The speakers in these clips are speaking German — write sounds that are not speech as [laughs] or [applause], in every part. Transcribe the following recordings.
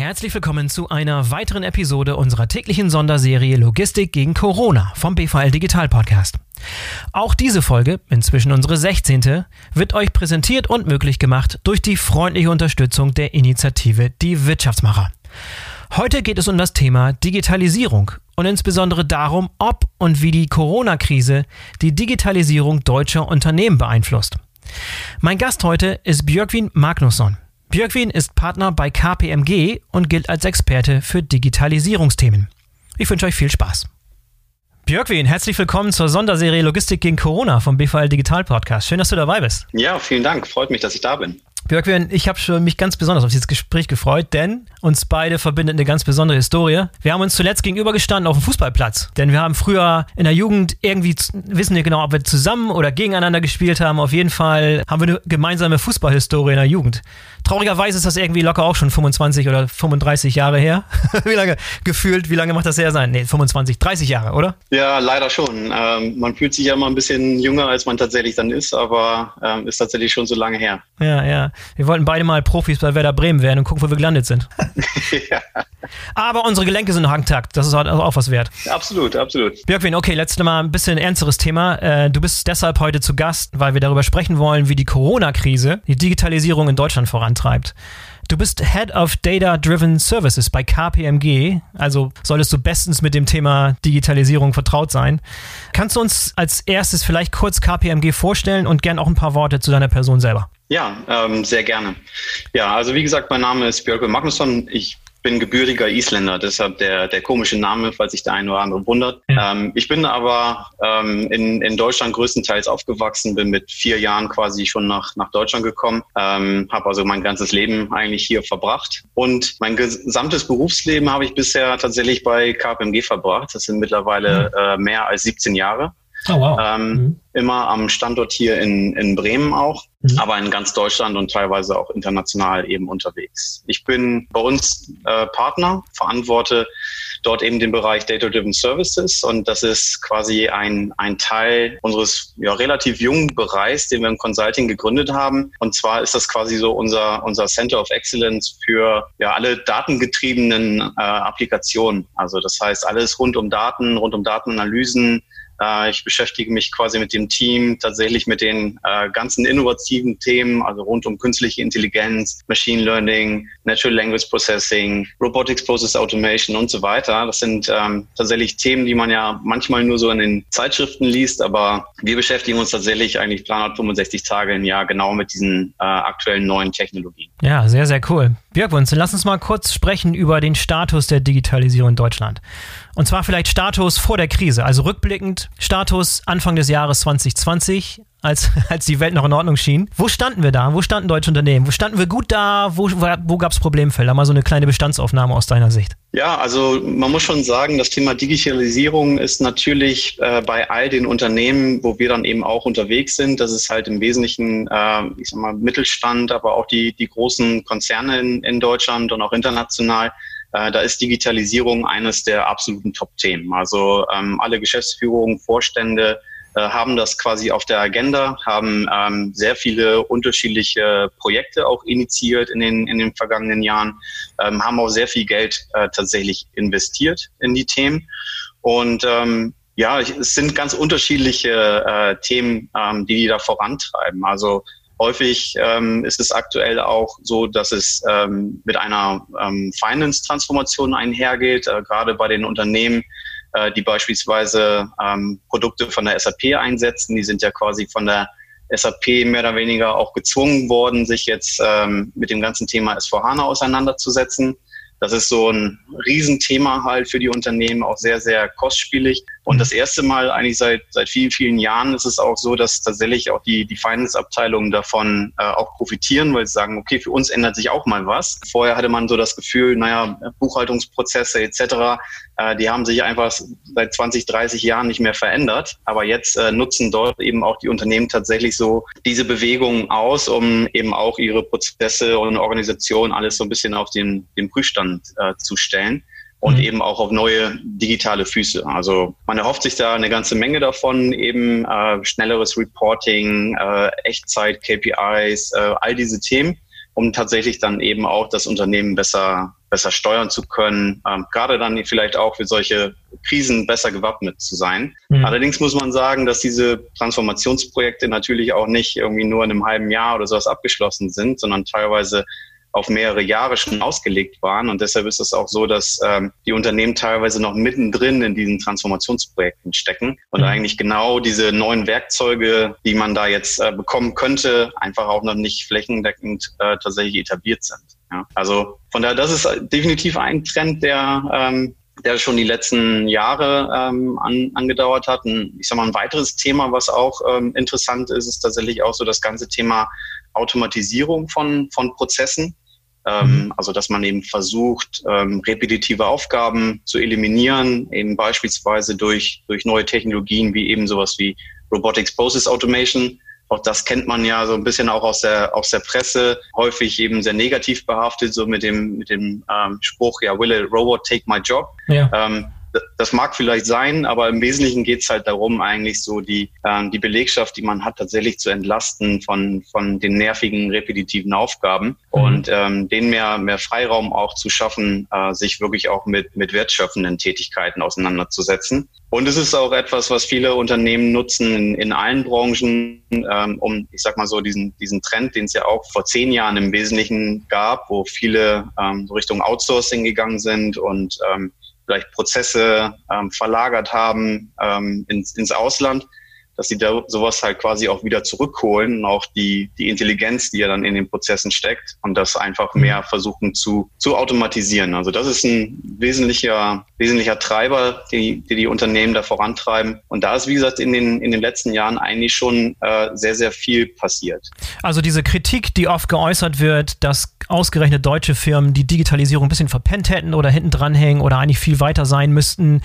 Herzlich willkommen zu einer weiteren Episode unserer täglichen Sonderserie Logistik gegen Corona vom BVL Digital Podcast. Auch diese Folge, inzwischen unsere 16., wird euch präsentiert und möglich gemacht durch die freundliche Unterstützung der Initiative Die Wirtschaftsmacher. Heute geht es um das Thema Digitalisierung und insbesondere darum, ob und wie die Corona-Krise die Digitalisierung deutscher Unternehmen beeinflusst. Mein Gast heute ist Björkvin Magnusson. Björkvin ist Partner bei KPMG und gilt als Experte für Digitalisierungsthemen. Ich wünsche euch viel Spaß. Björkvin, herzlich willkommen zur Sonderserie Logistik gegen Corona vom BVL Digital Podcast. Schön, dass du dabei bist. Ja, vielen Dank. Freut mich, dass ich da bin. Björkvin, ich habe mich ganz besonders auf dieses Gespräch gefreut, denn uns beide verbindet eine ganz besondere Historie. Wir haben uns zuletzt gegenübergestanden auf dem Fußballplatz, denn wir haben früher in der Jugend irgendwie, wissen wir genau, ob wir zusammen oder gegeneinander gespielt haben. Auf jeden Fall haben wir eine gemeinsame Fußballhistorie in der Jugend. Traurigerweise ist das irgendwie locker auch schon 25 oder 35 Jahre her. [laughs] wie lange gefühlt, wie lange macht das her sein? Nee, 25, 30 Jahre, oder? Ja, leider schon. Ähm, man fühlt sich ja immer ein bisschen jünger, als man tatsächlich dann ist, aber ähm, ist tatsächlich schon so lange her. Ja, ja. Wir wollten beide mal Profis bei Werder Bremen werden und gucken, wo wir gelandet sind. [laughs] ja. Aber unsere Gelenke sind noch intakt. Das ist auch was wert. Absolut, absolut. Björkwin, okay, letztes Mal ein bisschen ernsteres Thema. Äh, du bist deshalb heute zu Gast, weil wir darüber sprechen wollen, wie die Corona-Krise die Digitalisierung in Deutschland vorantreibt. Du bist Head of Data Driven Services bei KPMG, also solltest du bestens mit dem Thema Digitalisierung vertraut sein. Kannst du uns als erstes vielleicht kurz KPMG vorstellen und gern auch ein paar Worte zu deiner Person selber? Ja, ähm, sehr gerne. Ja, also wie gesagt, mein Name ist Björk Magnusson. Ich bin gebürtiger Isländer, deshalb der, der komische Name, falls sich der eine oder andere wundert. Ja. Ähm, ich bin aber ähm, in, in Deutschland größtenteils aufgewachsen, bin mit vier Jahren quasi schon nach, nach Deutschland gekommen, ähm, habe also mein ganzes Leben eigentlich hier verbracht. Und mein gesamtes Berufsleben habe ich bisher tatsächlich bei KPMG verbracht. Das sind mittlerweile äh, mehr als 17 Jahre. Oh, wow. Ähm, mhm. Immer am Standort hier in, in Bremen auch, mhm. aber in ganz Deutschland und teilweise auch international eben unterwegs. Ich bin bei uns äh, Partner, verantworte dort eben den Bereich Data-Driven Services und das ist quasi ein, ein Teil unseres ja, relativ jungen Bereichs, den wir im Consulting gegründet haben. Und zwar ist das quasi so unser, unser Center of Excellence für ja, alle datengetriebenen äh, Applikationen. Also das heißt alles rund um Daten, rund um Datenanalysen, ich beschäftige mich quasi mit dem Team tatsächlich mit den äh, ganzen innovativen Themen, also rund um künstliche Intelligenz, Machine Learning, Natural Language Processing, Robotics Process Automation und so weiter. Das sind ähm, tatsächlich Themen, die man ja manchmal nur so in den Zeitschriften liest, aber wir beschäftigen uns tatsächlich eigentlich 365 Tage im Jahr genau mit diesen äh, aktuellen neuen Technologien. Ja, sehr, sehr cool. Björkwunz, lass uns mal kurz sprechen über den Status der Digitalisierung in Deutschland. Und zwar vielleicht Status vor der Krise, also rückblickend Status Anfang des Jahres 2020, als, [laughs] als die Welt noch in Ordnung schien. Wo standen wir da? Wo standen deutsche Unternehmen? Wo standen wir gut da? Wo, wo, gab es Problemfelder? Mal so eine kleine Bestandsaufnahme aus deiner Sicht. Ja, also man muss schon sagen, das Thema Digitalisierung ist natürlich äh, bei all den Unternehmen, wo wir dann eben auch unterwegs sind, das ist halt im Wesentlichen, äh, ich sag mal, Mittelstand, aber auch die, die großen Konzerne in, in Deutschland und auch international, äh, da ist Digitalisierung eines der absoluten Top-Themen. Also ähm, alle Geschäftsführungen, Vorstände äh, haben das quasi auf der Agenda, haben ähm, sehr viele unterschiedliche Projekte auch initiiert in den, in den vergangenen Jahren, ähm, haben auch sehr viel Geld äh, tatsächlich investiert in die Themen. Und ähm, ja, es sind ganz unterschiedliche äh, Themen, ähm, die die da vorantreiben. Also Häufig ähm, ist es aktuell auch so, dass es ähm, mit einer ähm, Finance-Transformation einhergeht, äh, gerade bei den Unternehmen, äh, die beispielsweise ähm, Produkte von der SAP einsetzen. Die sind ja quasi von der SAP mehr oder weniger auch gezwungen worden, sich jetzt ähm, mit dem ganzen Thema S4HANA auseinanderzusetzen. Das ist so ein Riesenthema halt für die Unternehmen, auch sehr, sehr kostspielig. Und das erste Mal eigentlich seit, seit vielen, vielen Jahren ist es auch so, dass tatsächlich auch die, die Finance-Abteilungen davon äh, auch profitieren, weil sie sagen, okay, für uns ändert sich auch mal was. Vorher hatte man so das Gefühl, naja, Buchhaltungsprozesse etc., äh, die haben sich einfach seit 20, 30 Jahren nicht mehr verändert. Aber jetzt äh, nutzen dort eben auch die Unternehmen tatsächlich so diese Bewegungen aus, um eben auch ihre Prozesse und Organisation alles so ein bisschen auf den, den Prüfstand äh, zu stellen und mhm. eben auch auf neue digitale Füße. Also man erhofft sich da eine ganze Menge davon, eben äh, schnelleres Reporting, äh, Echtzeit, KPIs, äh, all diese Themen. um tatsächlich dann eben auch das Unternehmen besser, besser steuern zu können, ähm, gerade dann vielleicht auch für solche Krisen besser gewappnet zu sein. Mhm. Allerdings muss man sagen, dass diese Transformationsprojekte natürlich auch nicht irgendwie nur in einem halben Jahr oder sowas abgeschlossen sind, sondern teilweise auf mehrere Jahre schon ausgelegt waren. Und deshalb ist es auch so, dass ähm, die Unternehmen teilweise noch mittendrin in diesen Transformationsprojekten stecken und mhm. eigentlich genau diese neuen Werkzeuge, die man da jetzt äh, bekommen könnte, einfach auch noch nicht flächendeckend äh, tatsächlich etabliert sind. Ja. Also von daher, das ist definitiv ein Trend, der ähm, der schon die letzten Jahre ähm, an, angedauert hat. Und ich sage mal, ein weiteres Thema, was auch ähm, interessant ist, ist tatsächlich auch so das ganze Thema Automatisierung von, von Prozessen. Ähm, mhm. also dass man eben versucht, ähm, repetitive Aufgaben zu eliminieren, eben beispielsweise durch, durch neue Technologien wie eben sowas wie Robotics Process Automation. Auch das kennt man ja so ein bisschen auch aus der, aus der Presse, häufig eben sehr negativ behaftet, so mit dem, mit dem ähm, Spruch, ja, will a robot take my job? Ja. Ähm, das mag vielleicht sein, aber im Wesentlichen geht es halt darum, eigentlich so die, äh, die Belegschaft, die man hat, tatsächlich zu entlasten von, von den nervigen, repetitiven Aufgaben mhm. und ähm, denen mehr, mehr Freiraum auch zu schaffen, äh, sich wirklich auch mit, mit wertschöpfenden Tätigkeiten auseinanderzusetzen. Und es ist auch etwas, was viele Unternehmen nutzen in, in allen Branchen, ähm, um, ich sag mal so, diesen, diesen Trend, den es ja auch vor zehn Jahren im Wesentlichen gab, wo viele ähm, so Richtung Outsourcing gegangen sind und ähm, vielleicht Prozesse ähm, verlagert haben ähm, ins, ins Ausland, dass sie da sowas halt quasi auch wieder zurückholen und auch die, die Intelligenz, die ja dann in den Prozessen steckt und das einfach mhm. mehr versuchen zu, zu automatisieren. Also das ist ein wesentlicher, wesentlicher Treiber, die, die die Unternehmen da vorantreiben. Und da ist, wie gesagt, in den, in den letzten Jahren eigentlich schon äh, sehr, sehr viel passiert. Also diese Kritik, die oft geäußert wird, dass ausgerechnet deutsche Firmen die Digitalisierung ein bisschen verpennt hätten oder hinten dranhängen oder eigentlich viel weiter sein müssten,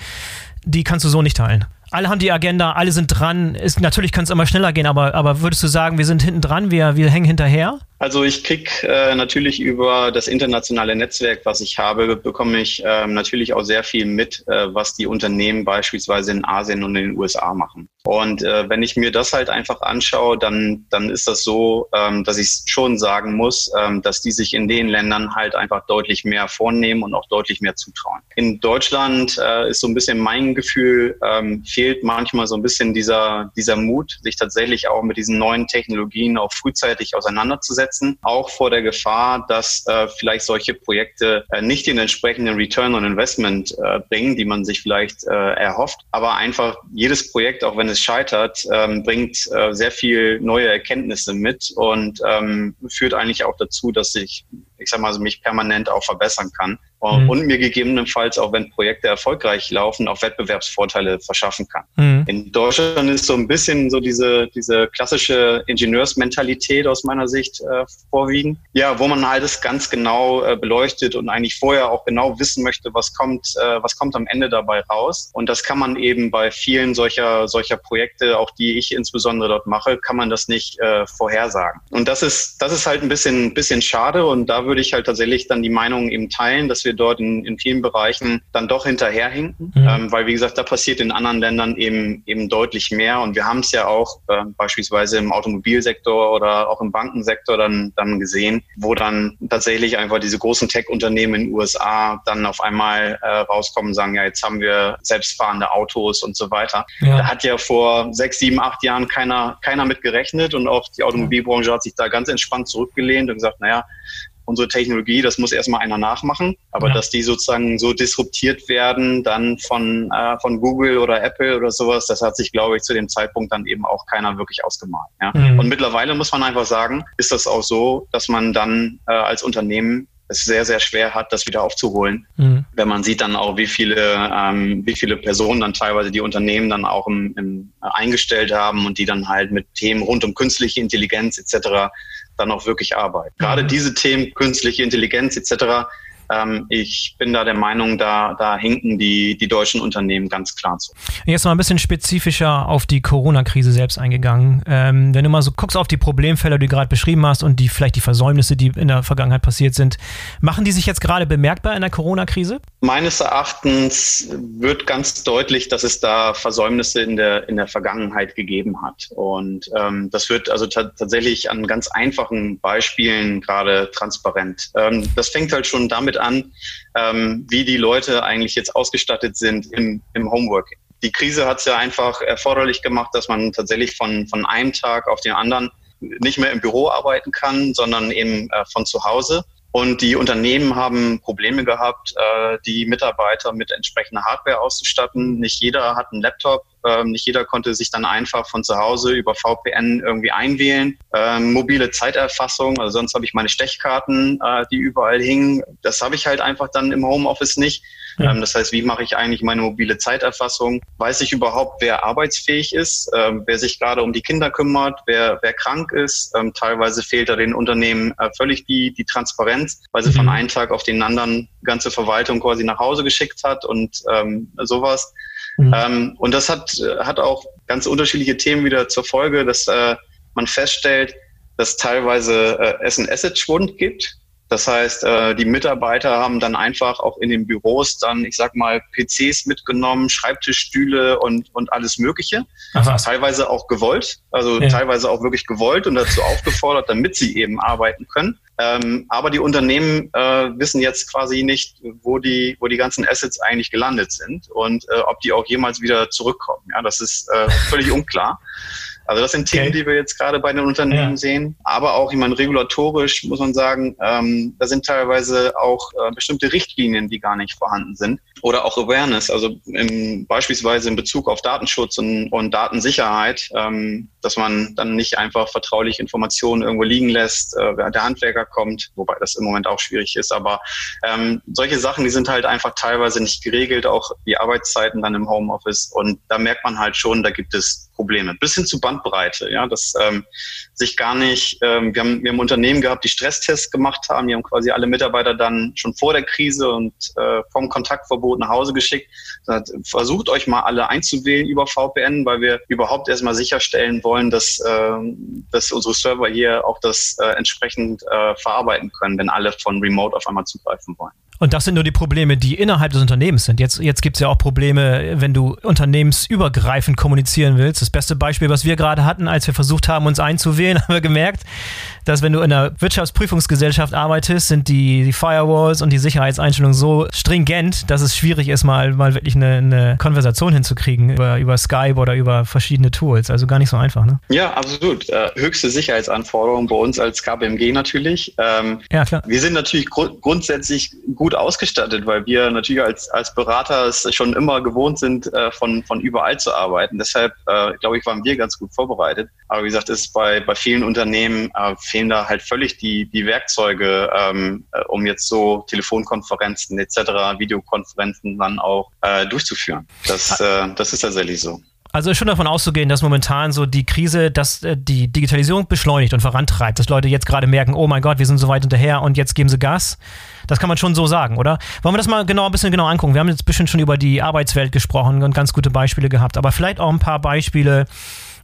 die kannst du so nicht teilen alle haben die Agenda, alle sind dran. Ist, natürlich kann es immer schneller gehen, aber, aber würdest du sagen, wir sind hinten dran, wir, wir hängen hinterher? Also ich krieg äh, natürlich über das internationale Netzwerk, was ich habe, bekomme ich äh, natürlich auch sehr viel mit, äh, was die Unternehmen beispielsweise in Asien und in den USA machen. Und äh, wenn ich mir das halt einfach anschaue, dann, dann ist das so, ähm, dass ich schon sagen muss, ähm, dass die sich in den Ländern halt einfach deutlich mehr vornehmen und auch deutlich mehr zutrauen. In Deutschland äh, ist so ein bisschen mein Gefühl, ähm, fehlt manchmal so ein bisschen dieser, dieser Mut, sich tatsächlich auch mit diesen neuen Technologien auch frühzeitig auseinanderzusetzen setzen, auch vor der Gefahr, dass äh, vielleicht solche Projekte äh, nicht den entsprechenden Return on Investment äh, bringen, die man sich vielleicht äh, erhofft. Aber einfach jedes Projekt, auch wenn es scheitert, ähm, bringt äh, sehr viel neue Erkenntnisse mit und ähm, führt eigentlich auch dazu, dass ich, ich sag mal, so mich permanent auch verbessern kann mhm. und mir gegebenenfalls, auch wenn Projekte erfolgreich laufen, auch Wettbewerbsvorteile verschaffen kann. Mhm. In Deutschland ist so ein bisschen so diese, diese klassische Ingenieursmentalität aus meiner Sicht äh, vorwiegend. Ja, wo man halt es ganz genau äh, beleuchtet und eigentlich vorher auch genau wissen möchte, was kommt, äh, was kommt am Ende dabei raus. Und das kann man eben bei vielen solcher, solcher Projekte, auch die ich insbesondere dort mache, kann man das nicht äh, vorhersagen. Und das ist, das ist halt ein bisschen, bisschen schade. Und da würde ich halt tatsächlich dann die Meinung eben teilen, dass wir dort in, in vielen Bereichen dann doch hinterherhinken, mhm. ähm, weil wie gesagt, da passiert in anderen Ländern eben eben deutlich mehr und wir haben es ja auch äh, beispielsweise im Automobilsektor oder auch im Bankensektor dann dann gesehen, wo dann tatsächlich einfach diese großen Tech-Unternehmen in den USA dann auf einmal äh, rauskommen und sagen, ja, jetzt haben wir selbstfahrende Autos und so weiter. Ja. Da hat ja vor sechs, sieben, acht Jahren keiner keiner mit gerechnet und auch die Automobilbranche hat sich da ganz entspannt zurückgelehnt und gesagt, naja, unsere Technologie, das muss erstmal einer nachmachen, aber ja. dass die sozusagen so disruptiert werden, dann von, äh, von Google oder Apple oder sowas, das hat sich, glaube ich, zu dem Zeitpunkt dann eben auch keiner wirklich ausgemalt. Ja? Mhm. Und mittlerweile muss man einfach sagen, ist das auch so, dass man dann äh, als Unternehmen es sehr, sehr schwer hat, das wieder aufzuholen. Mhm. Wenn man sieht dann auch, wie viele, ähm, wie viele Personen dann teilweise die Unternehmen dann auch im, im, eingestellt haben und die dann halt mit Themen rund um künstliche Intelligenz etc. dann auch wirklich arbeiten. Gerade mhm. diese Themen, künstliche Intelligenz etc., Ähm, ich bin da der Meinung, da, da hinken die, die deutschen Unternehmen ganz klar zu. Jetzt mal ein bisschen spezifischer auf die Corona-Krise selbst eingegangen. Ähm, wenn du mal so guckst auf die Problemfälle, die du gerade beschrieben hast und die vielleicht die Versäumnisse, die in der Vergangenheit passiert sind, machen die sich jetzt gerade bemerkbar in der Corona-Krise? Meines Erachtens wird ganz deutlich, dass es da Versäumnisse in der, in der Vergangenheit gegeben hat. Und ähm, das wird also tatsächlich an ganz einfachen Beispielen gerade transparent. Ähm, das fängt halt schon damit an, ähm, wie die Leute eigentlich jetzt ausgestattet sind im, im Homeworking. Die Krise hat es ja einfach erforderlich gemacht, dass man tatsächlich von, von einem Tag auf den anderen nicht mehr im Büro arbeiten kann, sondern eben äh, von zu Hause. Und die Unternehmen haben Probleme gehabt, äh, die Mitarbeiter mit entsprechender Hardware auszustatten. Nicht jeder hat einen Laptop, ähm, nicht jeder konnte sich dann einfach von zu Hause über VPN irgendwie einwählen. Ähm, mobile Zeiterfassung, also sonst habe ich meine Stechkarten, äh, die überall hingen. Das habe ich halt einfach dann im Homeoffice nicht. Ja. Ähm, das heißt, wie mache ich eigentlich meine mobile Zeiterfassung? Weiß ich überhaupt, wer arbeitsfähig ist, ähm, wer sich gerade um die Kinder kümmert, wer, wer krank ist? Ähm, teilweise fehlt da den Unternehmen äh, völlig die, die Transparenz, weil sie mhm. von einem Tag auf den anderen ganze Verwaltung quasi nach Hause geschickt hat und ähm, sowas. Mhm. Ähm, und das hat, hat auch ganz unterschiedliche Themen wieder zur Folge, dass äh, man feststellt, dass teilweise äh, es einen Asset-Schwund gibt. Das heißt, äh, die Mitarbeiter haben dann einfach auch in den Büros dann, ich sag mal, PCs mitgenommen, Schreibtischstühle und, und alles Mögliche. Ach, teilweise auch gewollt, also ja. teilweise auch wirklich gewollt und dazu aufgefordert, damit sie eben arbeiten können. Ähm, aber die Unternehmen äh, wissen jetzt quasi nicht, wo die, wo die ganzen Assets eigentlich gelandet sind und äh, ob die auch jemals wieder zurückkommen. Ja, das ist äh, völlig unklar. Also das sind Themen, okay. die wir jetzt gerade bei den Unternehmen ja. sehen. Aber auch, ich meine, regulatorisch muss man sagen, ähm, da sind teilweise auch äh, bestimmte Richtlinien, die gar nicht vorhanden sind. Oder auch Awareness, also im, beispielsweise in Bezug auf Datenschutz und, und Datensicherheit, ähm, dass man dann nicht einfach vertrauliche Informationen irgendwo liegen lässt, äh, der Handwerker kommt, wobei das im Moment auch schwierig ist. Aber ähm, solche Sachen, die sind halt einfach teilweise nicht geregelt, auch die Arbeitszeiten dann im Homeoffice. Und da merkt man halt schon, da gibt es Probleme. Bis hin zu Bandbreite, ja, dass ähm, sich gar nicht, ähm, wir, haben, wir haben Unternehmen gehabt, die Stresstests gemacht haben, die haben quasi alle Mitarbeiter dann schon vor der Krise und äh, vom Kontaktverbot nach Hause geschickt. Versucht euch mal alle einzuwählen über VPN, weil wir überhaupt erstmal sicherstellen wollen, dass, äh, dass unsere Server hier auch das äh, entsprechend äh, verarbeiten können, wenn alle von Remote auf einmal zugreifen wollen. Und das sind nur die Probleme, die innerhalb des Unternehmens sind. Jetzt, jetzt gibt es ja auch Probleme, wenn du unternehmensübergreifend kommunizieren willst. Das beste Beispiel, was wir gerade hatten, als wir versucht haben, uns einzuwählen, [laughs] haben wir gemerkt, dass wenn du in einer Wirtschaftsprüfungsgesellschaft arbeitest, sind die, die Firewalls und die Sicherheitseinstellungen so stringent, dass es schwierig ist, mal, mal wirklich eine, eine Konversation hinzukriegen über, über Skype oder über verschiedene Tools. Also gar nicht so einfach, ne? Ja, absolut. Äh, höchste Sicherheitsanforderungen bei uns als KPMG natürlich. Ähm, ja, klar. Wir sind natürlich gru grundsätzlich gut ausgestattet, weil wir natürlich als, als Berater es schon immer gewohnt sind, äh, von, von überall zu arbeiten. Deshalb, äh, glaube ich, waren wir ganz gut vorbereitet. Aber wie gesagt, ist bei, bei vielen Unternehmen äh, fehlen da halt völlig die, die Werkzeuge, ähm, äh, um jetzt so Telefonkonferenzen etc., Videokonferenzen dann auch äh, durchzuführen. Das, äh, das ist tatsächlich so. Also ist schon davon auszugehen, dass momentan so die Krise, dass äh, die Digitalisierung beschleunigt und vorantreibt, dass Leute jetzt gerade merken, oh mein Gott, wir sind so weit hinterher und jetzt geben sie Gas. Das kann man schon so sagen, oder? Wollen wir das mal genau ein bisschen genau angucken? Wir haben jetzt ein bisschen schon über die Arbeitswelt gesprochen und ganz gute Beispiele gehabt, aber vielleicht auch ein paar Beispiele,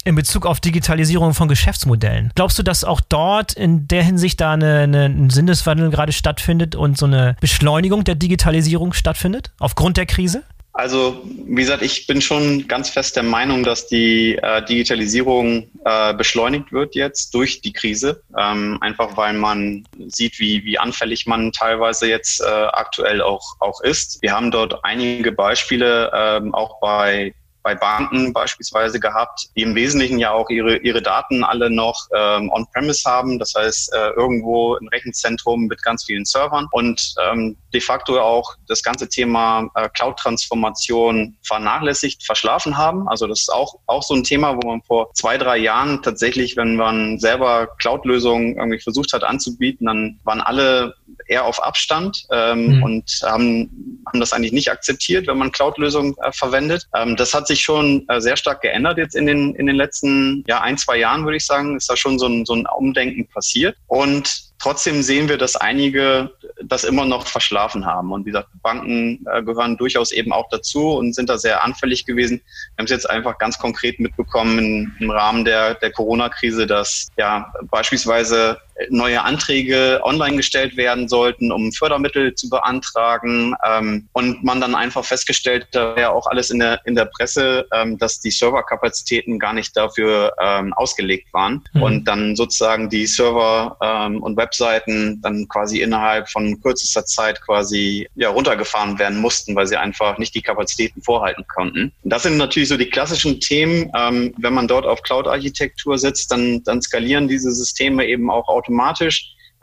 in Bezug auf Digitalisierung von Geschäftsmodellen. Glaubst du, dass auch dort in der Hinsicht da eine, eine, ein Sinneswandel gerade stattfindet und so eine Beschleunigung der Digitalisierung stattfindet aufgrund der Krise? Also, wie gesagt, ich bin schon ganz fest der Meinung, dass die äh, Digitalisierung äh, beschleunigt wird jetzt durch die Krise. Ähm, einfach weil man sieht, wie, wie anfällig man teilweise jetzt äh, aktuell auch, auch ist. Wir haben dort einige Beispiele, ähm, auch bei bei Banken beispielsweise gehabt, die im Wesentlichen ja auch ihre, ihre Daten alle noch ähm, on-premise haben. Das heißt, äh, irgendwo ein Rechenzentrum mit ganz vielen Servern und ähm, de facto auch das ganze Thema äh, Cloud-Transformation vernachlässigt, verschlafen haben. Also das ist auch, auch so ein Thema, wo man vor zwei, drei Jahren tatsächlich, wenn man selber Cloud-Lösungen irgendwie versucht hat anzubieten, dann waren alle eher auf Abstand ähm, mhm. und haben, haben das eigentlich nicht akzeptiert, wenn man Cloud-Lösungen äh, verwendet. Ähm, das hat sich schon äh, sehr stark geändert jetzt in den, in den letzten ja, ein, zwei Jahren, würde ich sagen, ist da schon so ein, so ein Umdenken passiert. Und trotzdem sehen wir, dass einige das immer noch verschlafen haben. Und wie gesagt, Banken äh, gehören durchaus eben auch dazu und sind da sehr anfällig gewesen. Wir haben es jetzt einfach ganz konkret mitbekommen im Rahmen der, der Corona-Krise, dass ja beispielsweise neue Anträge online gestellt werden sollten, um Fördermittel zu beantragen. Ähm, und man dann einfach festgestellt, da wäre auch alles in der, in der Presse, ähm, dass die Serverkapazitäten gar nicht dafür ähm, ausgelegt waren. Mhm. Und dann sozusagen die Server ähm, und Webseiten dann quasi innerhalb von kürzester Zeit quasi ja, runtergefahren werden mussten, weil sie einfach nicht die Kapazitäten vorhalten konnten. Und das sind natürlich so die klassischen Themen. Ähm, wenn man dort auf Cloud-Architektur sitzt, dann, dann skalieren diese Systeme eben auch automatisch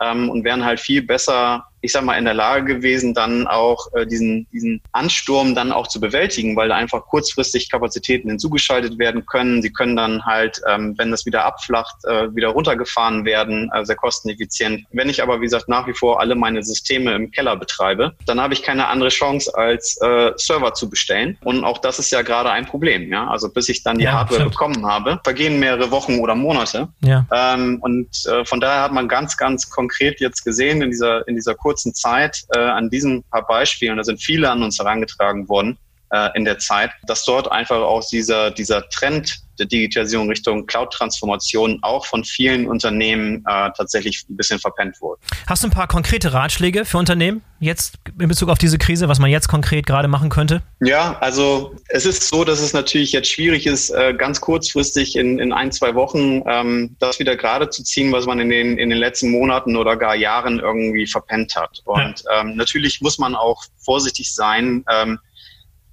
ähm, und wären halt viel besser ich sag mal, in der Lage gewesen, dann auch äh, diesen, diesen Ansturm dann auch zu bewältigen, weil da einfach kurzfristig Kapazitäten hinzugeschaltet werden können. Sie können dann halt, ähm, wenn das wieder abflacht, äh, wieder runtergefahren werden, äh, sehr kosteneffizient. Wenn ich aber, wie gesagt, nach wie vor alle meine Systeme im Keller betreibe, dann habe ich keine andere Chance, als äh, Server zu bestellen. Und auch das ist ja gerade ein Problem. Ja? Also bis ich dann die ja, Hardware stimmt. bekommen habe, vergehen mehrere Wochen oder Monate. Ja. Ähm, und äh, von daher hat man ganz, ganz konkret jetzt gesehen in dieser, in dieser kurzen Zeit äh, an diesen paar Beispielen, da sind viele an uns herangetragen worden äh, in der Zeit, dass dort einfach auch dieser, dieser Trend der Digitalisierung Richtung Cloud-Transformation auch von vielen Unternehmen äh, tatsächlich ein bisschen verpennt wurde. Hast du ein paar konkrete Ratschläge für Unternehmen jetzt in Bezug auf diese Krise, was man jetzt konkret gerade machen könnte? Ja, also es ist so, dass es natürlich jetzt schwierig ist, äh, ganz kurzfristig in, in ein, zwei Wochen ähm, das wieder gerade zu ziehen, was man in den, in den letzten Monaten oder gar Jahren irgendwie verpennt hat. Und ja. ähm, natürlich muss man auch vorsichtig sein, ähm,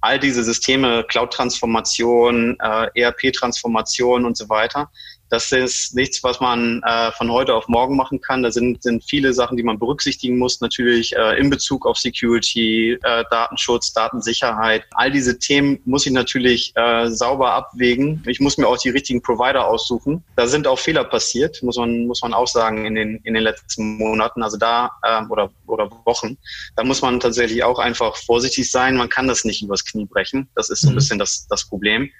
all diese Systeme, Cloud-Transformation, äh, ERP-Transformation und so weiter, das ist nichts, was man äh, von heute auf morgen machen kann. Da sind, sind viele Sachen, die man berücksichtigen muss, natürlich äh, in Bezug auf Security, äh, Datenschutz, Datensicherheit. All diese Themen muss ich natürlich äh, sauber abwägen. Ich muss mir auch die richtigen Provider aussuchen. Da sind auch Fehler passiert, muss man, muss man auch sagen, in den, in den letzten Monaten, also da äh, oder, oder Wochen. Da muss man tatsächlich auch einfach vorsichtig sein. Man kann das nicht übers Knie brechen. Das ist so ein mhm. bisschen das, das Problem.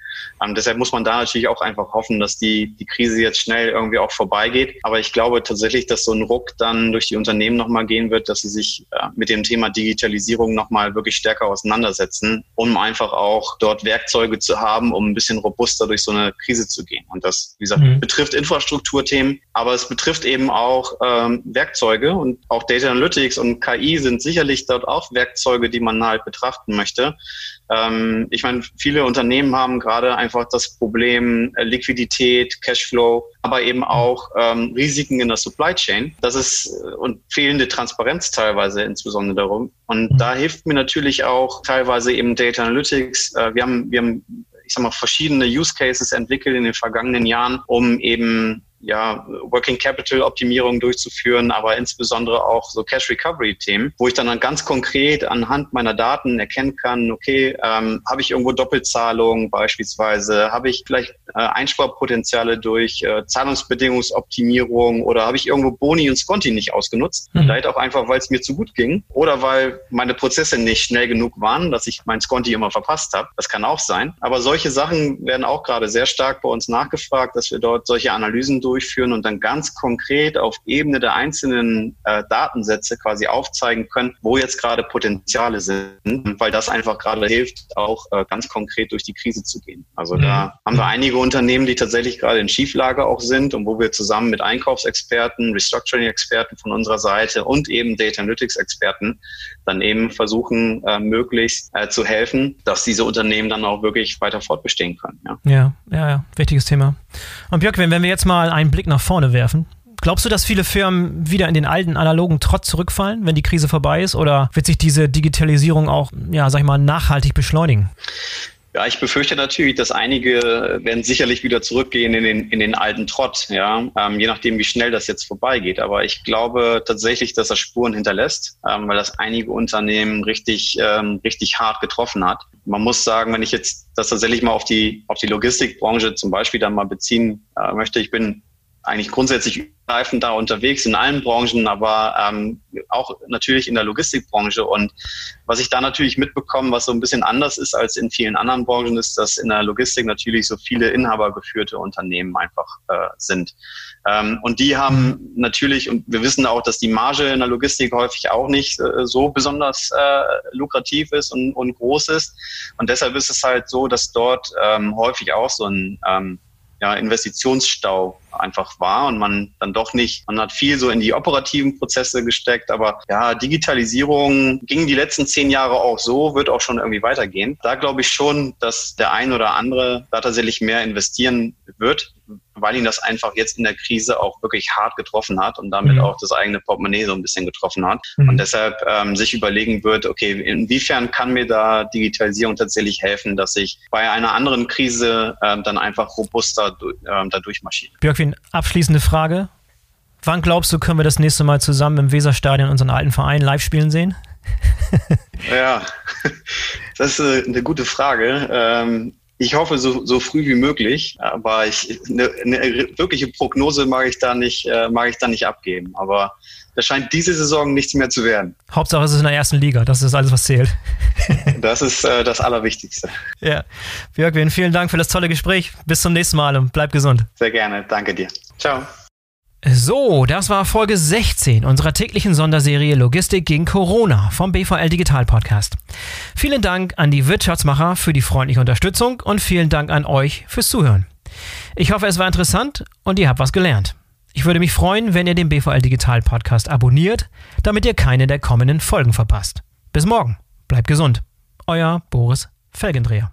Ähm, deshalb muss man da natürlich auch einfach hoffen, dass die, die Krise jetzt schnell irgendwie auch vorbeigeht. Aber ich glaube tatsächlich, dass so ein Ruck dann durch die Unternehmen nochmal gehen wird, dass sie sich äh, mit dem Thema Digitalisierung nochmal wirklich stärker auseinandersetzen, um einfach auch dort Werkzeuge zu haben, um ein bisschen robuster durch so eine Krise zu gehen. Und das, wie gesagt, mhm. betrifft Infrastrukturthemen, aber es betrifft eben auch ähm, Werkzeuge und auch Data Analytics und KI sind sicherlich dort auch Werkzeuge, die man halt betrachten möchte. Ähm, ich meine, viele Unternehmen haben gerade einfach das Problem äh, Liquidität, Cashflow, aber eben auch ähm, Risiken in der Supply Chain. Das ist äh, und fehlende Transparenz teilweise insbesondere darum. Und mhm. da hilft mir natürlich auch teilweise eben Data Analytics. Äh, wir haben, wir haben ich sag mal, verschiedene Use Cases entwickelt in den vergangenen Jahren, um eben ja, Working Capital Optimierung durchzuführen, aber insbesondere auch so Cash Recovery Themen, wo ich dann, dann ganz konkret anhand meiner Daten erkennen kann, okay, ähm, habe ich irgendwo Doppelzahlungen beispielsweise, habe ich vielleicht äh, Einsparpotenziale durch äh, Zahlungsbedingungsoptimierung oder habe ich irgendwo Boni und Sconti nicht ausgenutzt, mhm. vielleicht auch einfach, weil es mir zu gut ging oder weil meine Prozesse nicht schnell genug waren, dass ich mein Sconti immer verpasst habe. Das kann auch sein. Aber solche Sachen werden auch gerade sehr stark bei uns nachgefragt, dass wir dort solche Analysen durchführen und dann ganz konkret auf Ebene der einzelnen äh, Datensätze quasi aufzeigen können, wo jetzt gerade Potenziale sind, weil das einfach gerade hilft, auch äh, ganz konkret durch die Krise zu gehen. Also mhm. da haben wir einige Unternehmen, die tatsächlich gerade in Schieflage auch sind und wo wir zusammen mit Einkaufsexperten, Restructuring-Experten von unserer Seite und eben Data Analytics-Experten dann eben versuchen, äh, möglichst äh, zu helfen, dass diese Unternehmen dann auch wirklich weiter fortbestehen können. Ja, ja, ja, ja. wichtiges Thema. Und Björk, wenn, wenn wir jetzt mal einen Blick nach vorne werfen, Glaubst du, dass viele Firmen wieder in den alten analogen Trott zurückfallen, wenn die Krise vorbei ist? Oder wird sich diese Digitalisierung auch, ja, sag ich mal, nachhaltig beschleunigen? Ja, ich befürchte natürlich, dass einige werden sicherlich wieder zurückgehen in den, in den alten Trott, ja, ähm, je nachdem, wie schnell das jetzt vorbeigeht. Aber ich glaube tatsächlich, dass das Spuren hinterlässt, ähm, weil das einige Unternehmen richtig, ähm, richtig hart getroffen hat. Man muss sagen, wenn ich jetzt das tatsächlich mal auf die, auf die Logistikbranche zum Beispiel dann mal beziehen äh, möchte, ich bin eigentlich grundsätzlich greifend da unterwegs in allen Branchen, aber ähm, auch natürlich in der Logistikbranche. Und was ich da natürlich mitbekomme, was so ein bisschen anders ist als in vielen anderen Branchen, ist, dass in der Logistik natürlich so viele inhabergeführte Unternehmen einfach äh, sind. Ähm, und die haben natürlich, und wir wissen auch, dass die Marge in der Logistik häufig auch nicht äh, so besonders äh, lukrativ ist und, und groß ist. Und deshalb ist es halt so, dass dort ähm, häufig auch so ein ähm, ja, Investitionsstau einfach war und man dann doch nicht, man hat viel so in die operativen Prozesse gesteckt, aber ja, Digitalisierung ging die letzten zehn Jahre auch so, wird auch schon irgendwie weitergehen. Da glaube ich schon, dass der ein oder andere da tatsächlich mehr investieren wird, weil ihn das einfach jetzt in der Krise auch wirklich hart getroffen hat und damit mhm. auch das eigene Portemonnaie so ein bisschen getroffen hat. Mhm. Und deshalb ähm, sich überlegen wird, okay, inwiefern kann mir da Digitalisierung tatsächlich helfen, dass ich bei einer anderen Krise ähm, dann einfach robuster ähm, da durchmarschiere. Björkwin, abschließende Frage. Wann glaubst du, können wir das nächste Mal zusammen im Weserstadion unseren alten Verein live spielen sehen? [laughs] ja, [laughs] das ist eine gute Frage. Ich hoffe so, so früh wie möglich, aber ich, eine, eine wirkliche Prognose mag ich da nicht, äh, mag ich da nicht abgeben. Aber das scheint diese Saison nichts mehr zu werden. Hauptsache es ist in der ersten Liga, das ist alles, was zählt. [laughs] das ist äh, das Allerwichtigste. Ja. Björkwin, vielen Dank für das tolle Gespräch. Bis zum nächsten Mal und bleib gesund. Sehr gerne, danke dir. Ciao. So, das war Folge 16 unserer täglichen Sonderserie Logistik gegen Corona vom BVL Digital Podcast. Vielen Dank an die Wirtschaftsmacher für die freundliche Unterstützung und vielen Dank an euch fürs Zuhören. Ich hoffe, es war interessant und ihr habt was gelernt. Ich würde mich freuen, wenn ihr den BVL Digital Podcast abonniert, damit ihr keine der kommenden Folgen verpasst. Bis morgen. Bleibt gesund. Euer Boris Felgendreher.